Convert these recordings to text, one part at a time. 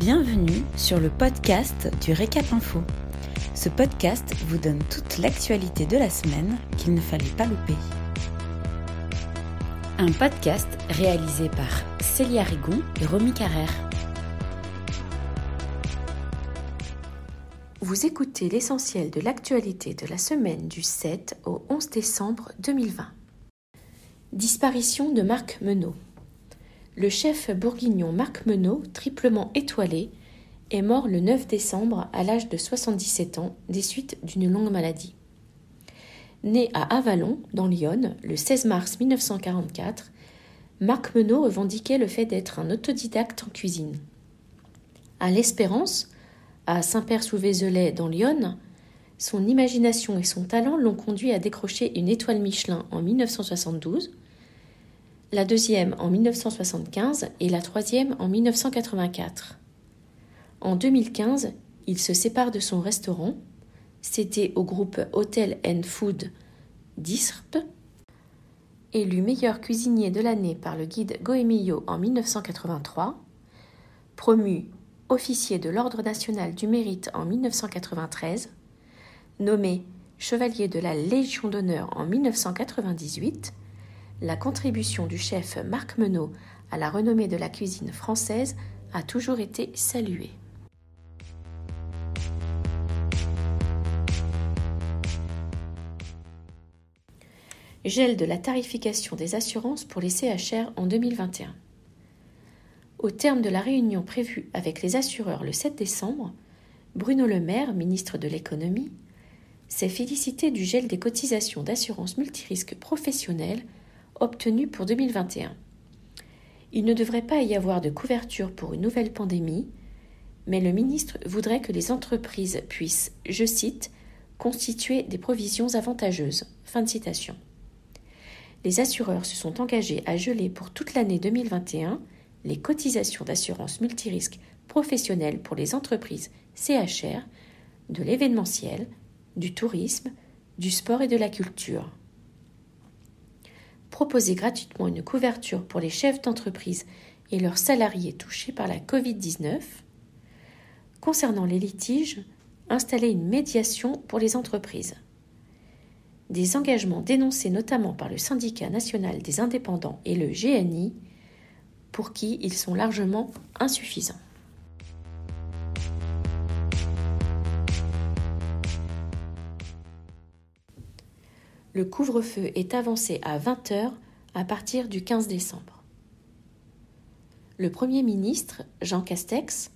Bienvenue sur le podcast du Récap Info. Ce podcast vous donne toute l'actualité de la semaine qu'il ne fallait pas louper. Un podcast réalisé par Célia Rigon et Romy Carrère. Vous écoutez l'essentiel de l'actualité de la semaine du 7 au 11 décembre 2020. Disparition de Marc Menot. Le chef bourguignon Marc Menot, triplement étoilé, est mort le 9 décembre à l'âge de 77 ans des suites d'une longue maladie. Né à Avalon, dans l'Yonne, le 16 mars 1944, Marc Menot revendiquait le fait d'être un autodidacte en cuisine. À l'Espérance, à Saint-Père-sous-Vézelay, dans l'Yonne, son imagination et son talent l'ont conduit à décrocher une étoile Michelin en 1972 la deuxième en 1975 et la troisième en 1984. En 2015, il se sépare de son restaurant, c'était au groupe Hotel and Food d'Isrp, élu meilleur cuisinier de l'année par le guide Goemio en 1983, promu officier de l'Ordre national du mérite en 1993, nommé chevalier de la Légion d'honneur en 1998, la contribution du chef Marc Menot à la renommée de la cuisine française a toujours été saluée. Gel de la tarification des assurances pour les CHR en 2021. Au terme de la réunion prévue avec les assureurs le 7 décembre, Bruno Le Maire, ministre de l'économie, s'est félicité du gel des cotisations d'assurance multirisque professionnelle obtenu pour 2021. Il ne devrait pas y avoir de couverture pour une nouvelle pandémie, mais le ministre voudrait que les entreprises puissent, je cite, constituer des provisions avantageuses. Les assureurs se sont engagés à geler pour toute l'année 2021 les cotisations d'assurance multirisque professionnelle pour les entreprises CHR, de l'événementiel, du tourisme, du sport et de la culture proposer gratuitement une couverture pour les chefs d'entreprise et leurs salariés touchés par la Covid-19. Concernant les litiges, installer une médiation pour les entreprises. Des engagements dénoncés notamment par le syndicat national des indépendants et le GNI, pour qui ils sont largement insuffisants. Le couvre-feu est avancé à 20 heures à partir du 15 décembre. Le Premier ministre, Jean Castex,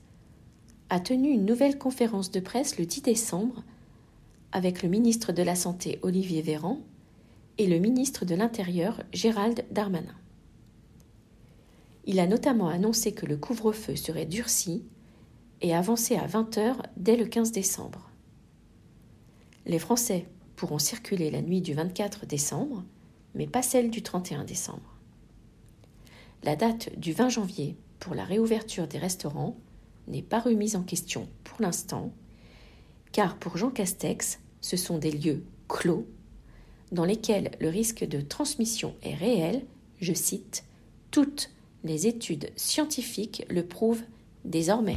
a tenu une nouvelle conférence de presse le 10 décembre avec le ministre de la Santé, Olivier Véran, et le ministre de l'Intérieur, Gérald Darmanin. Il a notamment annoncé que le couvre-feu serait durci et avancé à 20 heures dès le 15 décembre. Les Français pourront circuler la nuit du 24 décembre, mais pas celle du 31 décembre. La date du 20 janvier pour la réouverture des restaurants n'est pas remise en question pour l'instant, car pour Jean Castex, ce sont des lieux clos dans lesquels le risque de transmission est réel, je cite, toutes les études scientifiques le prouvent désormais.